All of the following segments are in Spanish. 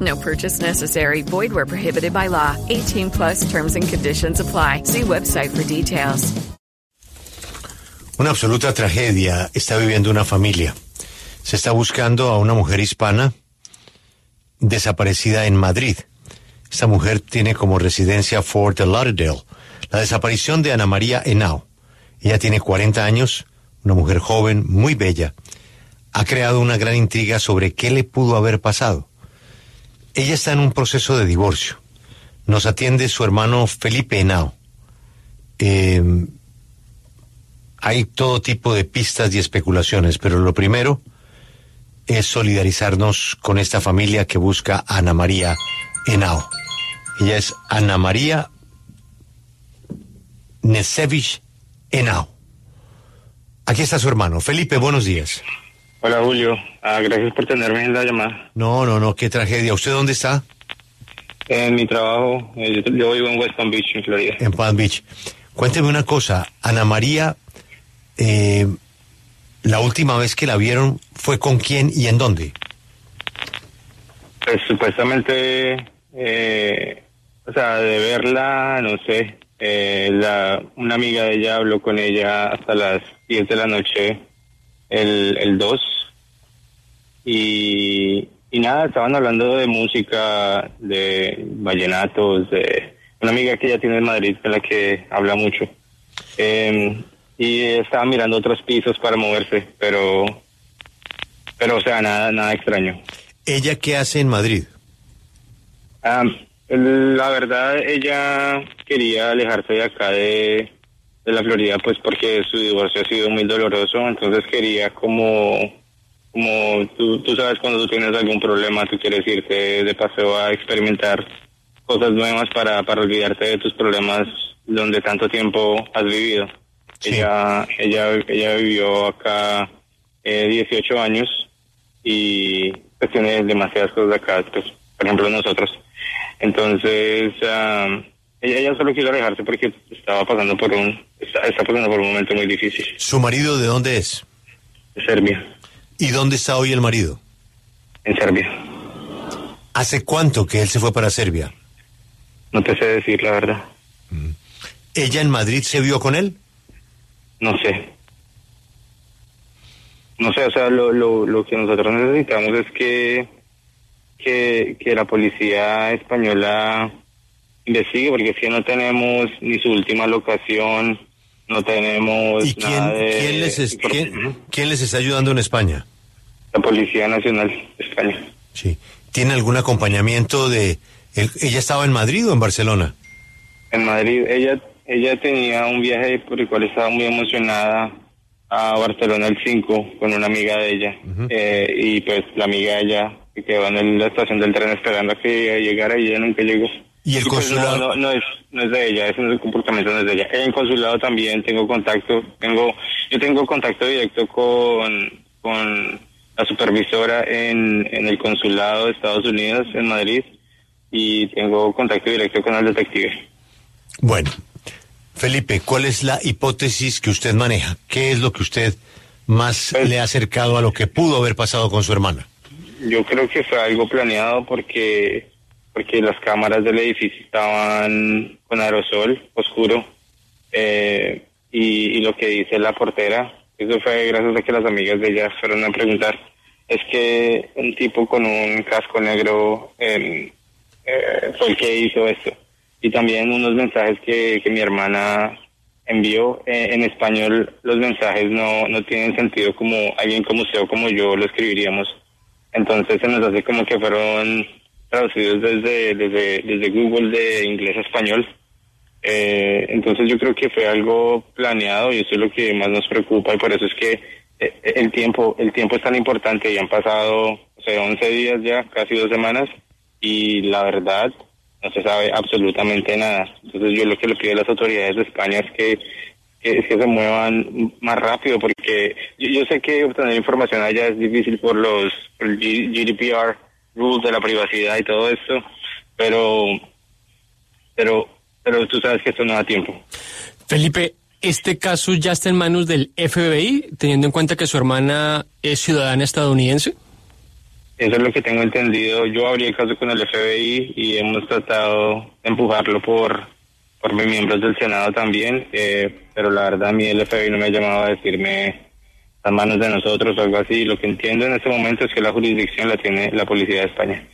No purchase necessary. Void where prohibited by law. 18 plus terms and conditions apply. See website for details. Una absoluta tragedia está viviendo una familia. Se está buscando a una mujer hispana desaparecida en Madrid. Esta mujer tiene como residencia Fort Lauderdale. La desaparición de Ana María Henao. Ella tiene 40 años, una mujer joven, muy bella. Ha creado una gran intriga sobre qué le pudo haber pasado. Ella está en un proceso de divorcio. Nos atiende su hermano Felipe Henao. Eh, hay todo tipo de pistas y especulaciones, pero lo primero es solidarizarnos con esta familia que busca a Ana María Henao. Ella es Ana María Nesevich Henao. Aquí está su hermano. Felipe, buenos días. Hola Julio, Ah, gracias por tenerme en la llamada. No, no, no, qué tragedia. ¿Usted dónde está? En mi trabajo, eh, yo, yo vivo en West Palm Beach, en Florida. En Palm Beach. Cuénteme una cosa, Ana María, eh, la última vez que la vieron fue con quién y en dónde? Pues supuestamente, eh, o sea, de verla, no sé, eh, la, una amiga de ella habló con ella hasta las 10 de la noche el, el 2 y, y nada, estaban hablando de música, de vallenatos, de una amiga que ella tiene en Madrid con la que habla mucho. Eh, y estaba mirando otros pisos para moverse, pero, pero o sea, nada, nada extraño. ¿Ella qué hace en Madrid? La verdad, ella quería alejarse de acá de, de la Florida, pues porque su divorcio ha sido muy doloroso, entonces quería como, como tú, tú sabes cuando tú tienes algún problema, tú quieres irte de paseo a experimentar cosas nuevas para, para olvidarte de tus problemas donde tanto tiempo has vivido. Ella, ella, ella vivió acá eh, 18 años y pues tiene demasiadas cosas acá, pues, por ejemplo nosotros. Entonces, ah, ella, ella solo quiso alejarse porque estaba pasando por un, está, está pasando por un momento muy difícil. ¿Su marido de dónde es? De Serbia, ¿Y dónde está hoy el marido? en Serbia. ¿Hace cuánto que él se fue para Serbia? No te sé decir la verdad. ¿Ella en Madrid se vio con él? No sé. No sé, o sea, lo, lo, lo que nosotros necesitamos es que, que, que la policía española investigue, porque es que no tenemos ni su última locación, no tenemos ¿Y quién, nada de... quién les es- quién- quién les está ayudando en España? La Policía Nacional de España. Sí. ¿Tiene algún acompañamiento de... ¿Ella estaba en Madrid o en Barcelona? En Madrid, ella, ella tenía un viaje por el cual estaba muy emocionada a Barcelona el 5 con una amiga de ella. Eh, y pues la amiga de ella que quedó en la estación del tren esperando a que llegara y ella nunca llegó. ¿Y el pues, consulado? no, no, no es, no es de ella, ese no es el comportamiento no es de ella. En el consulado también tengo contacto, tengo, yo tengo contacto directo con, con la supervisora en, en el consulado de Estados Unidos en Madrid y tengo contacto directo con el detective. Bueno, Felipe, ¿cuál es la hipótesis que usted maneja? ¿Qué es lo que usted más Pues- le ha acercado a lo que pudo haber pasado con su hermana? Yo creo que fue algo planeado porque porque las cámaras del edificio estaban con aerosol oscuro eh, y, y lo que dice la portera, eso fue gracias a que las amigas de ella fueron a preguntar, es que un tipo con un casco negro eh, eh, fue el que hizo esto. Y también unos mensajes que, que mi hermana envió eh, en español los mensajes no, no tienen sentido como alguien como usted o como yo lo escribiríamos. Entonces se nos hace como que fueron traducidos desde, desde, desde Google de inglés a español. Eh, entonces yo creo que fue algo planeado y eso es lo que más nos preocupa y por eso es que eh, el tiempo el tiempo es tan importante y han pasado o sea, 11 días ya, casi dos semanas y la verdad no se sabe absolutamente nada. Entonces yo lo que le pido a las autoridades de España es que, que, se muevan más rápido porque yo, sé que obtener información allá es difícil por los el GDPR rules de la privacidad y todo esto, pero pero pero tú sabes que esto no da tiempo. Felipe, ¿este caso ya está en manos del FBI, teniendo en cuenta que su hermana es ciudadana estadounidense? Eso es lo que tengo entendido. Yo abrí el caso con el FBI y hemos tratado de empujarlo por, por mis miembros del Senado también, eh, pero la verdad a mí el FBI no me ha llamado a decirme las manos de nosotros o algo así. Lo que entiendo en este momento es que la jurisdicción la tiene la Policía de España.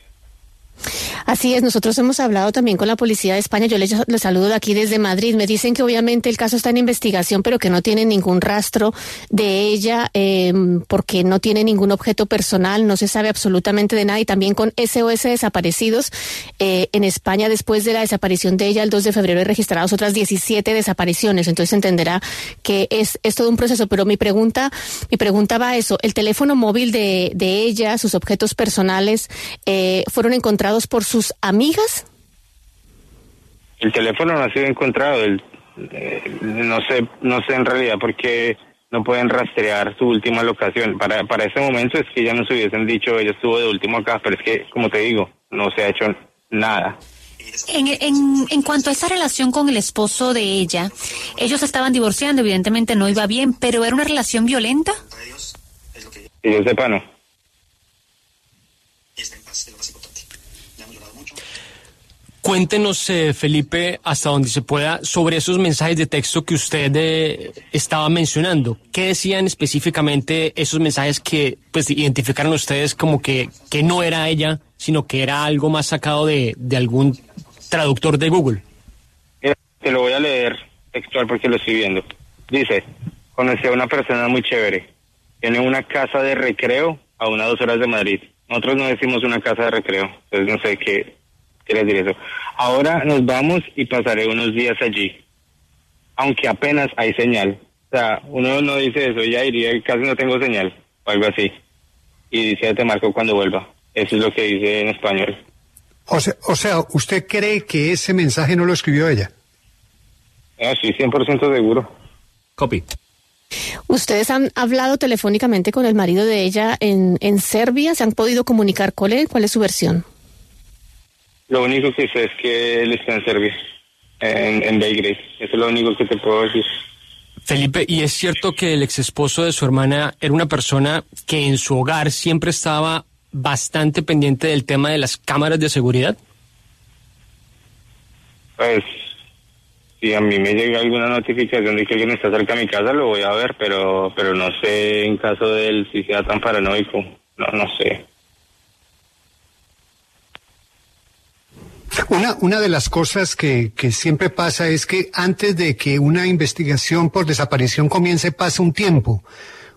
Así es, nosotros hemos hablado también con la Policía de España. Yo les, saludo de aquí desde Madrid. Me dicen que obviamente el caso está en investigación, pero que no tienen ningún rastro de ella em, porque no tiene ningún objeto personal, no se sabe absolutamente de nada. Y también con SOS desaparecidos eh, en España, después de la desaparición de ella el 2 de febrero, he registrado otras 17 desapariciones. Entonces entenderá que es, es todo un proceso. Pero mi pregunta, mi pregunta va a eso. El teléfono móvil de, de ella, sus objetos personales, eh, fueron encontrados por sus amigas? El teléfono no ha sido encontrado. El, eh, no sé, no sé en realidad por qué no pueden rastrear su última locación. Para, para ese momento es que ya nos hubiesen dicho, ella estuvo de último acá, pero es que, como te digo, no se ha hecho nada. En, en, en, cuanto a esa relación con el esposo de ella, ellos estaban divorciando, evidentemente no iba bien, pero ¿era una relación violenta? Que yo sepa, no. Cuéntenos, eh, Felipe, hasta donde se pueda, sobre esos mensajes de texto que usted eh, estaba mencionando. ¿Qué decían específicamente esos mensajes que pues identificaron ustedes como que, que no era ella, sino que era algo más sacado de, de algún traductor de Google? te lo voy a leer textual porque lo estoy viendo. Dice, conocí a una persona muy chévere. Tiene una casa de recreo a una dos horas de Madrid. Nosotros no decimos una casa de recreo, entonces no sé qué quiere decir eso. Ahora nos vamos y pasaré unos días allí, aunque apenas hay señal. O sea, uno no dice eso, ya diría casi no tengo señal, o algo así. Y dice, te marco cuando vuelva. Eso es lo que dice en español. O sea, o sea, ¿usted cree que ese mensaje no lo escribió ella? Ah, sí, 100% seguro. Copy. ¿Ustedes han hablado telefónicamente con el marido de ella en, en Serbia? ¿Se han podido comunicar con él? ¿Cuál es su versión? Lo único que sé es que él está en Serbia, en, en Belgrade. Eso es lo único que te puedo decir. Felipe, ¿y es cierto que el ex esposo de su hermana era una persona que en su hogar siempre estaba bastante pendiente del tema de las cámaras de seguridad? Pues, si a mí me llega alguna notificación de que alguien está cerca de mi casa, lo voy a ver, pero, pero no sé en caso de él si sea tan paranoico. No, no sé. Una, una de las cosas que, que siempre pasa es que antes de que una investigación por desaparición comience pasa un tiempo.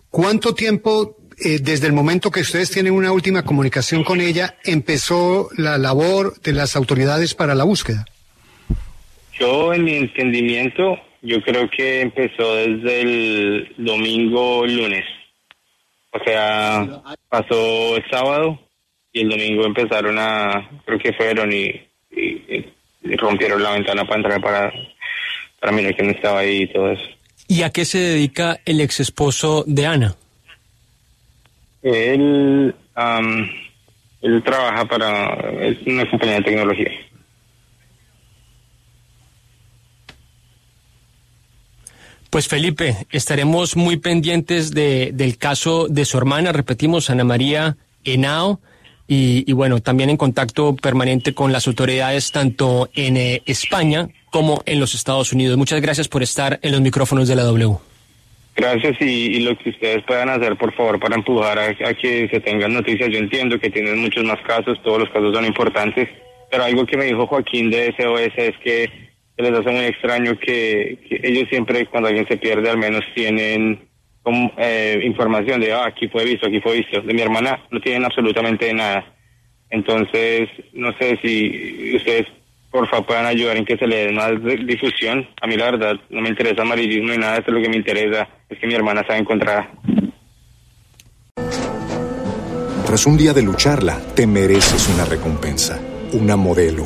¿Cuánto tiempo eh, desde el momento que ustedes tienen una última comunicación con ella empezó la labor de las autoridades para la búsqueda? Yo, en mi entendimiento, yo creo que empezó desde el domingo lunes. O sea, pasó el sábado y el domingo empezaron a, creo que fueron y y, rompieron la ventana para entrar para, para mirar quién estaba ahí y todo eso. ¿Y a qué se dedica el ex esposo de Ana? Él, él trabaja para es una compañía de tecnología. Pues Felipe, estaremos muy pendientes de, del caso de su hermana, repetimos, Ana María Henao y, bueno, también en contacto permanente con las autoridades tanto en eh, España como en los Estados Unidos. Muchas gracias por estar en los micrófonos de la W. Gracias y, lo que ustedes puedan hacer, por favor, para empujar a, que se tengan noticias. Yo entiendo que tienen muchos más casos, todos los casos son importantes, pero algo que me dijo Joaquín de SOS es que les hace muy extraño que, que ellos siempre cuando alguien se pierde al menos tienen eh, información de ah, aquí fue visto, aquí fue visto. De mi hermana no tienen absolutamente nada. Entonces, no sé si ustedes por favor puedan ayudar en que se le dé más difusión. A mí la verdad no me interesa amarillismo ni nada, esto lo que me interesa es que mi hermana sea encontrada. Tras un día de lucharla, te mereces una recompensa, una modelo,